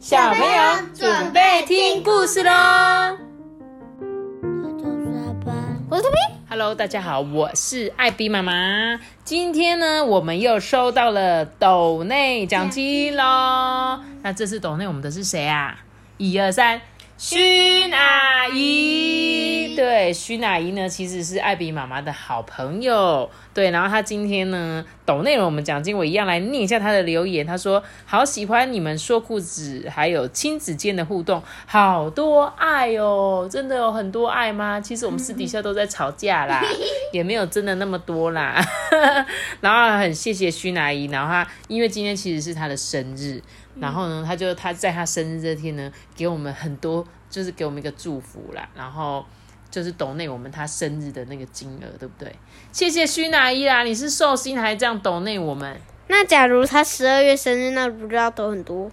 小朋友准备听故事喽！我是 Toby，Hello，大家好，我是艾比妈妈。今天呢，我们又收到了斗内奖金喽。那这次斗内我们的是谁啊？一二三，勋阿姨。对，徐阿姨呢，其实是艾比妈妈的好朋友。对，然后她今天呢，懂内容我们讲经，我一样来念一下她的留言。她说：“好喜欢你们说故事，还有亲子间的互动，好多爱哦！真的有很多爱吗？其实我们私底下都在吵架啦，也没有真的那么多啦。然后很谢谢徐阿姨，然后她因为今天其实是她的生日，然后呢，他就他在他生日这天呢，给我们很多，就是给我们一个祝福啦，然后。就是抖内我们他生日的那个金额，对不对？谢谢徐乃伊啦，你是寿星还这样抖内我们？那假如他十二月生日，那不就要抖很多？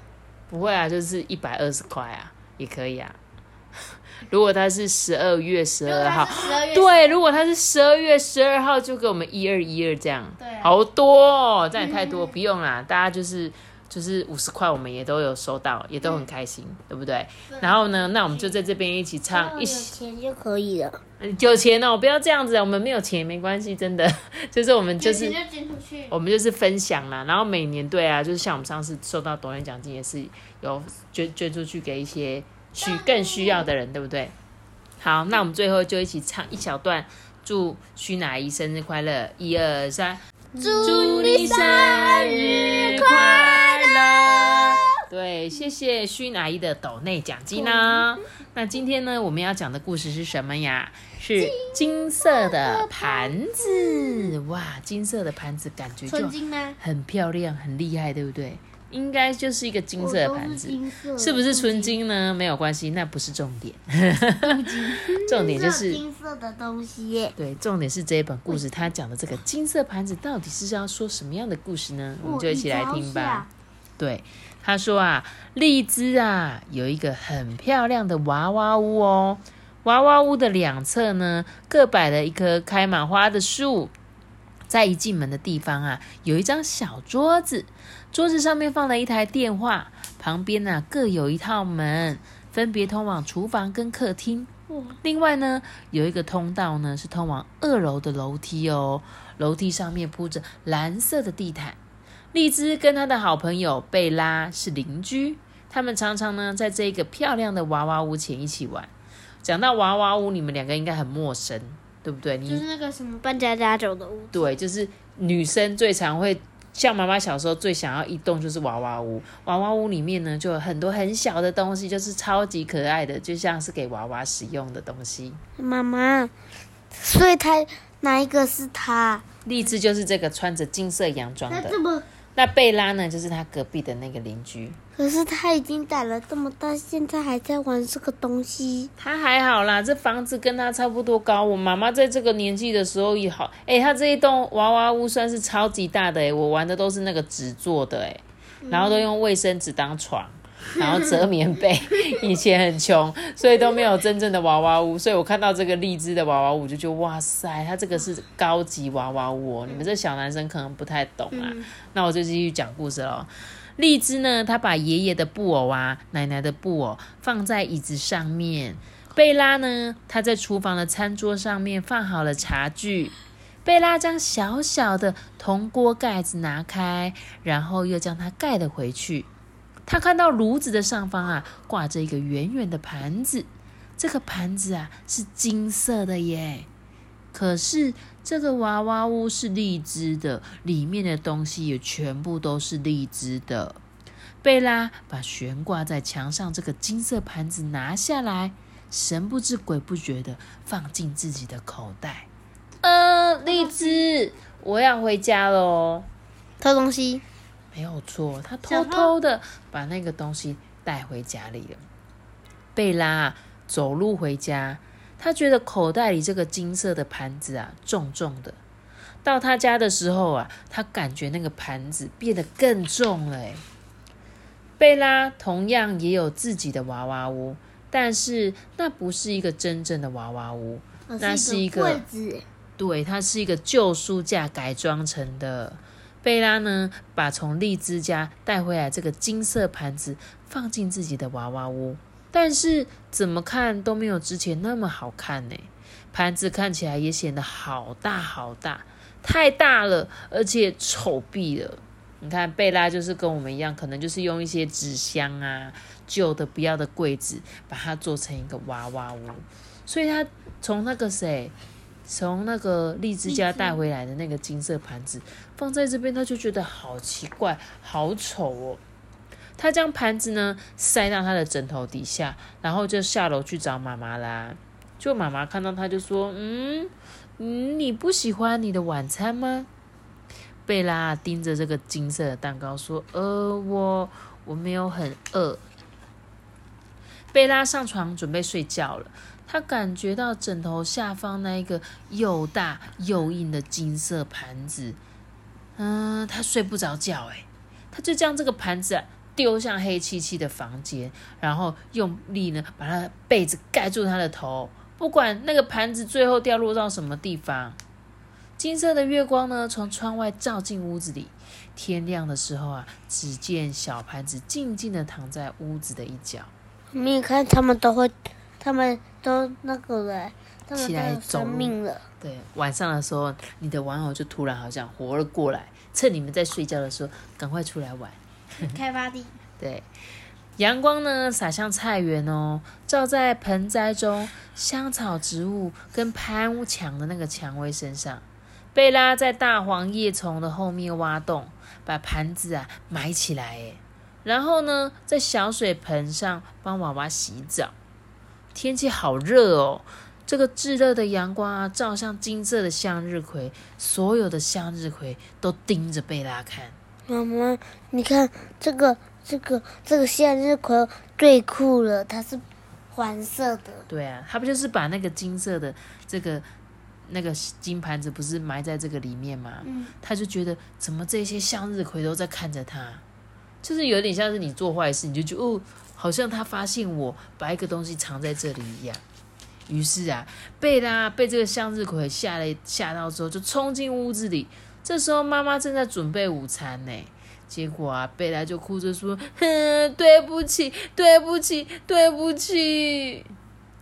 不会啊，就是一百二十块啊，也可以啊。如果他是十二月十二号，对，如果他是十二月十二号，就给我们一二一二这样，对啊好多、哦，这样也太多，不用啦，大家就是就是五十块，我们也都有收到，也都很开心，对不对？然后呢，那我们就在这边一起唱，一有起钱就可以了。有钱哦，不要这样子，我们没有钱没关系，真的，就是我们就是。我们就是分享啦，然后每年对啊，就是像我们上次收到抖音奖金，也是有捐捐出去给一些需更需要的人，对不对？好，那我们最后就一起唱一小段，祝徐乃姨生日快乐，一二三，祝你生日快乐！对，谢谢勋阿姨的斗内奖金呢。那今天呢，我们要讲的故事是什么呀？是金色的盘子。哇，金色的盘子感觉就？很漂亮，很厉害，对不对？应该就是一个金色的盘子，色是不是纯？金呢？没有关系，那不是重点。重点就是金色的东西耶。对，重点是这一本故事，它讲的这个金色盘子到底是要说什么样的故事呢？我们就一起来听吧。对，他说啊，荔枝啊有一个很漂亮的娃娃屋哦，娃娃屋的两侧呢各摆了一棵开满花的树，在一进门的地方啊有一张小桌子，桌子上面放了一台电话，旁边呢、各有一套门，分别通往厨房跟客厅。另外呢，有一个通道呢是通往二楼的楼梯哦，楼梯上面铺着蓝色的地毯。荔枝跟她的好朋友贝拉是邻居，他们常常呢在这个漂亮的娃娃屋前一起玩。讲到娃娃屋，你们两个应该很陌生，对不对？你就是那个什么扮家家酒的屋，对，就是女生最常会，像妈妈小时候最想要一栋就是娃娃屋。娃娃屋里面呢，就有很多很小的东西，就是超级可爱的，就像是给娃娃使用的东西。妈妈，所以他哪一个是他？荔枝就是这个穿着金色洋装的，么？那贝拉呢，就是他隔壁的那个邻居。可是他已经长了这么大，现在还在玩这个东西。他还好啦，这房子跟他差不多高。我妈妈在这个年纪的时候也好，哎、他这一栋娃娃屋算是超级大的哎、我玩的都是那个纸做的哎、然后都用卫生纸当床，然后折棉被。以前很穷，所以都没有真正的娃娃屋，所以我看到这个荔枝的娃娃屋，就觉得哇塞，它这个是高级娃娃屋哦。你们这小男生可能不太懂啊，那我就继续讲故事喽。荔枝呢，他把爷爷的布偶啊、奶奶的布偶放在椅子上面。贝拉呢，她在厨房的餐桌上面放好了茶具。贝拉将小小的铜锅盖子拿开，然后又将它盖了回去。他看到炉子的上方啊，挂着一个圆圆的盘子，这个盘子啊是金色的耶。可是这个娃娃屋是荔枝的，里面的东西也全部都是荔枝的。贝拉把悬挂在墙上这个金色盘子拿下来，神不知鬼不觉的放进自己的口袋。呃，荔枝，我要回家喽。偷东西，没有错，他偷偷偷的把那个东西带回家里了。贝拉走路回家，他觉得口袋里这个金色的盘子啊，重重的。到他家的时候啊，他感觉那个盘子变得更重了。诶，贝拉同样也有自己的娃娃屋，但是那不是一个真正的娃娃屋，那是一个。对，它是一个旧书架改装成的。贝拉呢，把从荔枝家带回来这个金色盘子放进自己的娃娃屋，但是怎么看都没有之前那么好看呢。盘子看起来也显得好大好大，太大了，而且丑毙了。你看贝拉就是跟我们一样，可能就是用一些纸箱啊、旧的不要的柜子，把它做成一个娃娃屋。所以他从那个谁，从那个荔枝家带回来的那个金色盘子放在这边，他就觉得好奇怪、好丑哦。他将盘子呢塞到他的枕头底下，然后就下楼去找妈妈啦。就妈妈看到他就说：“嗯嗯，你不喜欢你的晚餐吗？”贝拉盯着这个金色的蛋糕说：“呃，我我没有很饿。”贝拉上床准备睡觉了，他感觉到枕头下方那一个又大又硬的金色盘子，嗯，他睡不着觉，诶，他就将这个盘子丢向黑漆漆的房间，然后用力呢把她被子盖住他的头，不管那个盘子最后掉落到什么地方。金色的月光呢，从窗外照进屋子里。天亮的时候啊，只见小盘子静静的躺在屋子的一角。你看，他们都会，他们都那个了，他们起来都有生命了。对，晚上的时候，你的玩偶就突然好像活了过来，趁你们在睡觉的时候，赶快出来玩。开发地，对，阳光呢洒向菜园哦，照在盆栽中香草植物跟攀墙的那个蔷薇身上。贝拉在大黄叶丛的后面挖洞，把盘子啊埋起来，诶然后呢，在小水盆上帮娃娃洗澡。天气好热哦，这个炙热的阳光啊，照向金色的向日葵，所有的向日葵都盯着贝拉看。妈妈，你看这个这个这个向日葵最酷了，它是黄色的。对啊，它不就是把那个金色的这个那个金盘子不是埋在这个里面吗？嗯，他就觉得怎么这些向日葵都在看着他，就是有点像是你做坏事，你就觉得哦，好像他发现我把一个东西藏在这里一样。于是啊，贝拉被这个向日葵吓了吓到之后，就冲进屋子里。这时候妈妈正在准备午餐呢，结果啊，贝拉就哭着说：“哼，对不起，对不起，对不起。”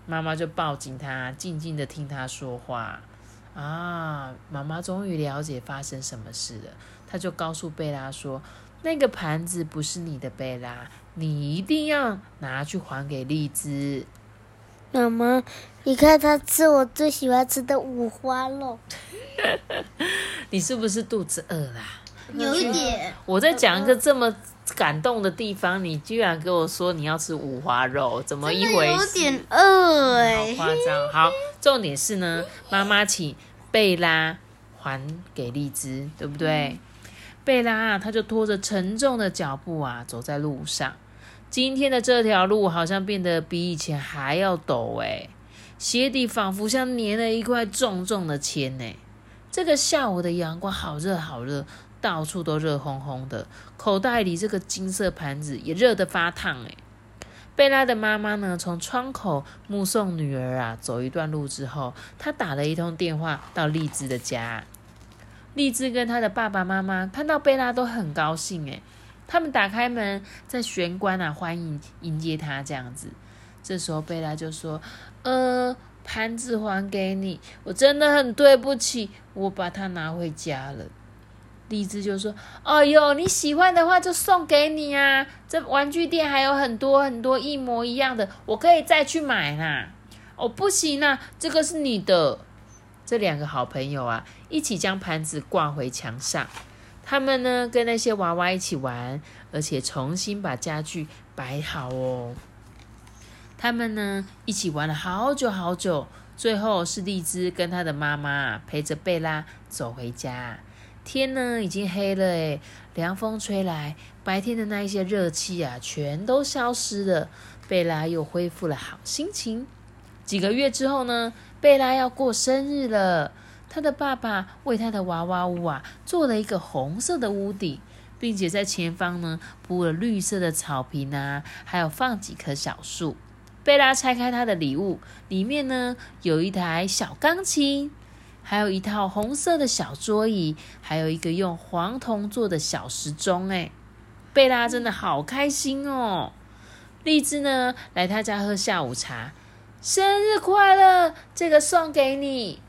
妈妈就抱紧他，静静的听他说话。啊，妈妈终于了解发生什么事了。她就告诉贝拉说：“那个盘子不是你的，贝拉，你一定要拿去还给荔枝。妈妈，你看他吃我最喜欢吃的五花肉，你是不是肚子饿啦？有一点。我在讲一个这么感动的地方，你居然跟我说你要吃五花肉，怎么一回事？有点饿哎、好夸张。好，重点是呢，妈妈请贝拉还给荔枝，对不对？贝拉啊，她就拖着沉重的脚步啊，走在路上。今天的这条路好像变得比以前还要陡诶，鞋底仿佛像粘了一块重重的铅呢。这个下午的阳光好热好热，到处都热烘烘的，口袋里这个金色盘子也热得发烫诶。贝拉的妈妈呢，从窗口目送女儿啊走一段路之后，她打了一通电话到荔枝的家。荔枝跟她的爸爸妈妈看到贝拉都很高兴诶，他们打开门，在玄关啊欢迎迎接她这样子。这时候贝拉就说：“呃，盘子还给你，我真的很对不起，我把它拿回家了。”荔枝就说：“哎呦，你喜欢的话就送给你啊！这玩具店还有很多很多一模一样的，我可以再去买啦。”哦，不行啊，这个是你的。这两个好朋友啊，一起将盘子挂回墙上。他们呢，跟那些娃娃一起玩，而且重新把家具摆好哦。他们呢，一起玩了好久好久，最后是荔枝跟他的妈妈陪着贝拉走回家。天呢，已经黑了诶，凉风吹来，白天的那一些热气啊，全都消失了。贝拉又恢复了好心情。几个月之后呢，贝拉要过生日了。他的爸爸为他的娃娃屋啊做了一个红色的屋顶，并且在前方呢铺了绿色的草坪啊，还有放几棵小树。贝拉拆开他的礼物，里面呢有一台小钢琴，还有一套红色的小桌椅，还有一个用黄铜做的小时钟。哎，贝拉真的好开心哦！荔枝呢，来他家喝下午茶，生日快乐！这个送给你。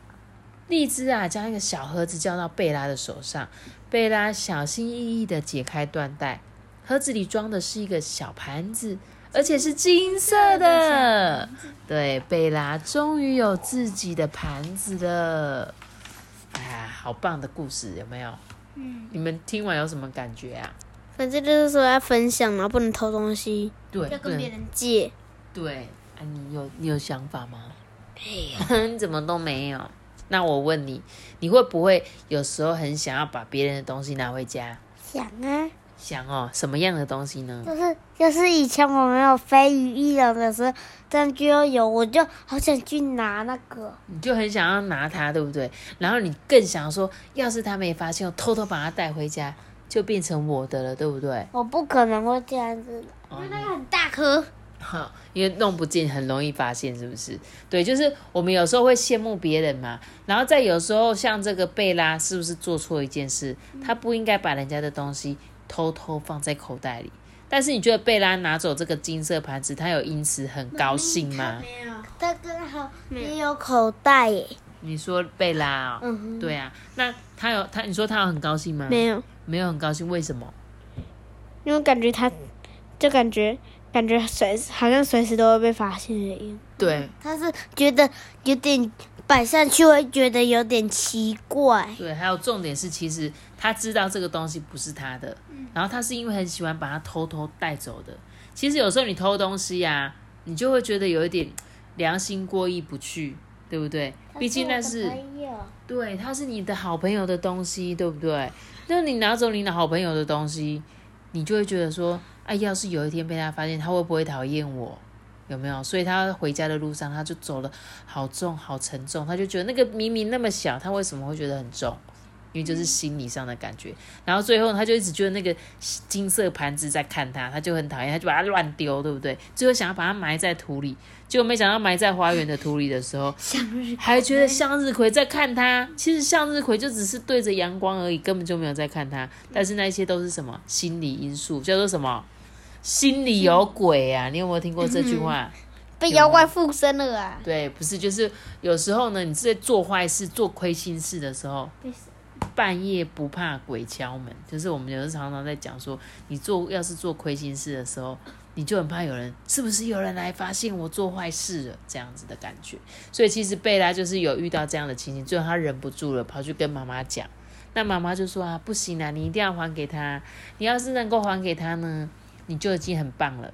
荔枝啊，将一个小盒子交到贝拉的手上，贝拉小心翼翼的解开缎带，盒子里装的是一个小盘子。而且是金色的，对，贝拉终于有自己的盘子了。哎呀，好棒的故事，有没有？嗯，你们听完有什么感觉啊？反正就是说要分享嘛，不能偷东西，对，要跟别人借。对，啊，你有你有想法吗？没有，你 怎么都没有？那我问你，你会不会有时候很想要把别人的东西拿回家？想啊。想哦，什么样的东西呢？就是就是以前我没有飞鱼翼龙的时候，这样就有，我就好想去拿那个。你就很想要拿它，对不对？然后你更想说，要是他没发现，我偷偷把它带回家，就变成我的了，对不对？我不可能会这样子，因为那个很大颗。哈，因为弄不进，很容易发现，是不是？对，就是我们有时候会羡慕别人嘛，然后再有时候像这个贝拉，是不是做错一件事？他不应该把人家的东西。偷偷放在口袋里，但是你觉得贝拉拿走这个金色盘子，他有因此很高兴吗？没有，他刚好没有口袋耶。你说贝拉哦，嗯，对啊，那他有他，你说他有很高兴吗？没有，没有很高兴，为什么？因为感觉他，就感觉感觉随好像随时都会被发现的样。对，他是觉得有点摆上去会觉得有点奇怪。对，还有重点是，其实他知道这个东西不是他的。然后他是因为很喜欢把它偷偷带走的。其实有时候你偷东西呀，你就会觉得有一点良心过意不去，对不对？毕竟那是对，他是你的好朋友的东西，对不对？那你拿走你的好朋友的东西，你就会觉得说，哎，要是有一天被他发现，他会不会讨厌我？有没有？所以他回家的路上，他就走了好重、好沉重，他就觉得那个明明那么小，他为什么会觉得很重？因为就是心理上的感觉，然后最后他就一直觉得那个金色盘子在看他，他就很讨厌，他就把它乱丢，对不对？最后想要把它埋在土里，结果没想到埋在花园的土里的时候，还觉得向日葵在看他。其实向日葵就只是对着阳光而已，根本就没有在看他。但是那些都是什么心理因素？叫做什么？心里有鬼啊！你有没有听过这句话？被妖怪附身了啊？对，不是，就是有时候呢，你在做坏事、做亏心事的时候。半夜不怕鬼敲门，就是我们有时常常在讲说，你做要是做亏心事的时候，你就很怕有人是不是有人来发现我做坏事了这样子的感觉。所以其实贝拉就是有遇到这样的情形，最后她忍不住了，跑去跟妈妈讲。那妈妈就说啊，不行啊，你一定要还给他。你要是能够还给他呢，你就已经很棒了，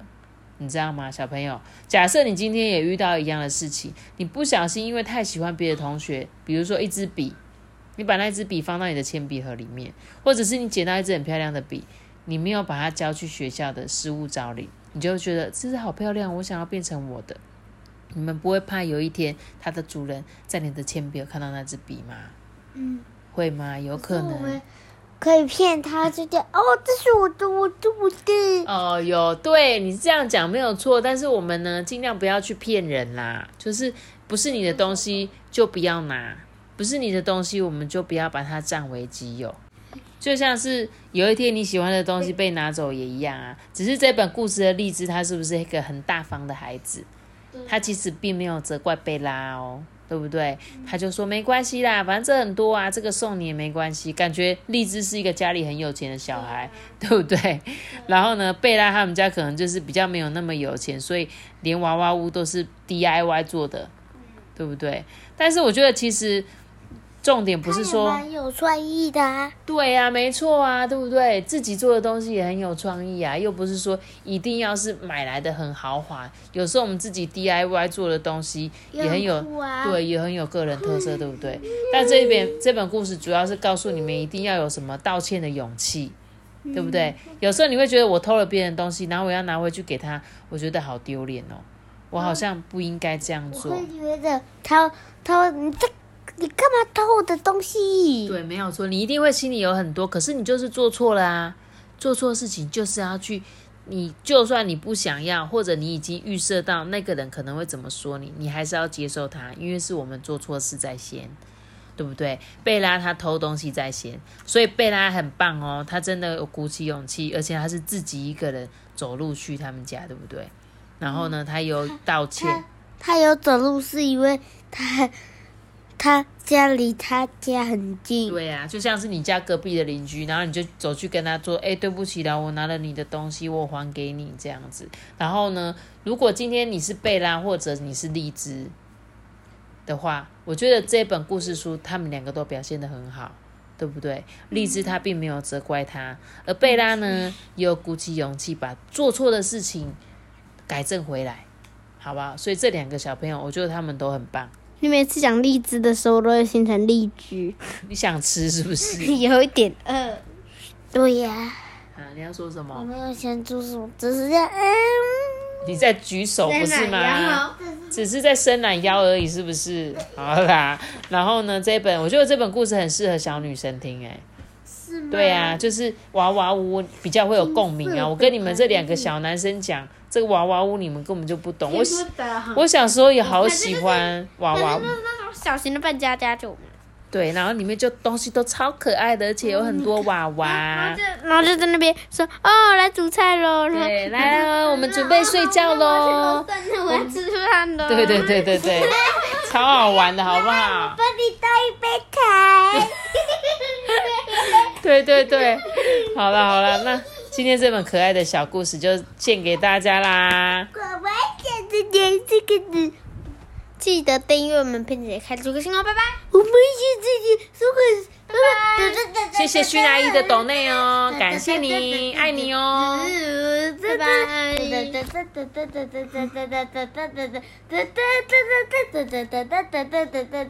你知道吗，小朋友？假设你今天也遇到一样的事情，你不小心因为太喜欢别的同学，比如说一支笔。你把那支笔放到你的铅笔盒里面，或者是你捡到一支很漂亮的笔，你没有把它交去学校的失物招领，你就觉得这支好漂亮，我想要变成我的。你们不会怕有一天它的主人在你的铅笔盒看到那支笔吗？嗯，会吗？有可能。可以骗他，就叫哦，这是我的，我的，我的。哦，有，对你这样讲没有错，但是我们呢，尽量不要去骗人啦，就是不是你的东西就不要拿。不是你的东西，我们就不要把它占为己有。就像是有一天你喜欢的东西被拿走也一样啊。只是这本故事的荔枝，他是不是一个很大方的孩子？他其实并没有责怪贝拉哦，对不对？他就说没关系啦，反正这很多啊，这个送你也没关系。感觉荔枝是一个家里很有钱的小孩，对不对？然后呢，贝拉他们家可能就是比较没有那么有钱，所以连娃娃屋都是 DIY 做的，对不对？但是我觉得其实。重点不是说蛮有创意的啊，对呀，没错啊，对不对？自己做的东西也很有创意啊，又不是说一定要是买来的很豪华，有时候我们自己 DIY 做的东西也很有，对，也很有个人特色，对不对？但这边这本故事主要是告诉你们一定要有什么道歉的勇气，对不对？有时候你会觉得我偷了别人东西，然后我要拿回去给他，我觉得好丢脸哦，我好像不应该这样做。我会觉得他他你这。你干嘛偷我的东西？对，没有错，你一定会心里有很多，可是你就是做错了啊！做错事情就是要去，你就算你不想要，或者你已经预设到那个人可能会怎么说你，你还是要接受他，因为是我们做错事在先。对不对？贝拉她偷东西在先，所以贝拉很棒哦，她真的有鼓起勇气，而且她是自己一个人走路去他们家，对不对？然后呢，她有道歉，他有走路是因为他他家离他家很近，对呀、就像是你家隔壁的邻居，然后你就走去跟他说：“哎，对不起啦，我拿了你的东西，我还给你这样子。”然后呢，如果今天你是贝拉或者你是荔枝的话，我觉得这本故事书他们两个都表现的很好，对不对？荔枝他并没有责怪他，而贝拉呢也有鼓起勇气把做错的事情改正回来，好不好？所以这两个小朋友，我觉得他们都很棒。你每次讲荔枝的时候，都会形成荔枝，你想吃是不是？有一点饿。对呀、啊，你要说什么？我没有想做什么，只是在，嗯，你在举手不是吗？只是在伸懒腰而已，是不是？好啦，然后呢，这本我觉得这本故事很适合小女生听，哎，是吗？对啊，就是娃娃屋比较会有共鸣啊。我跟你们这两个小男生讲，这个娃娃屋你们根本就不懂。我小我小时候也好喜欢娃娃屋，那种小型的扮家家酒嘛。对，然后里面就东西都超可爱的，而且有很多娃然娃后。就然后就在那边说哦，来煮菜喽。对，来了，我们准备睡觉喽。我要吃饭喽。对对对对对，超好玩的，好不好？帮你倒一杯茶。对对对，好了好了，那今天这本可爱的小故事就献给大家啦。我们讲的点这个字，记得订阅我们，并且开出个信哦，拜拜。我们写自己说个，拜拜。谢谢徐阿姨的懂内哦，感谢你，爱你哦。拜拜。拜拜。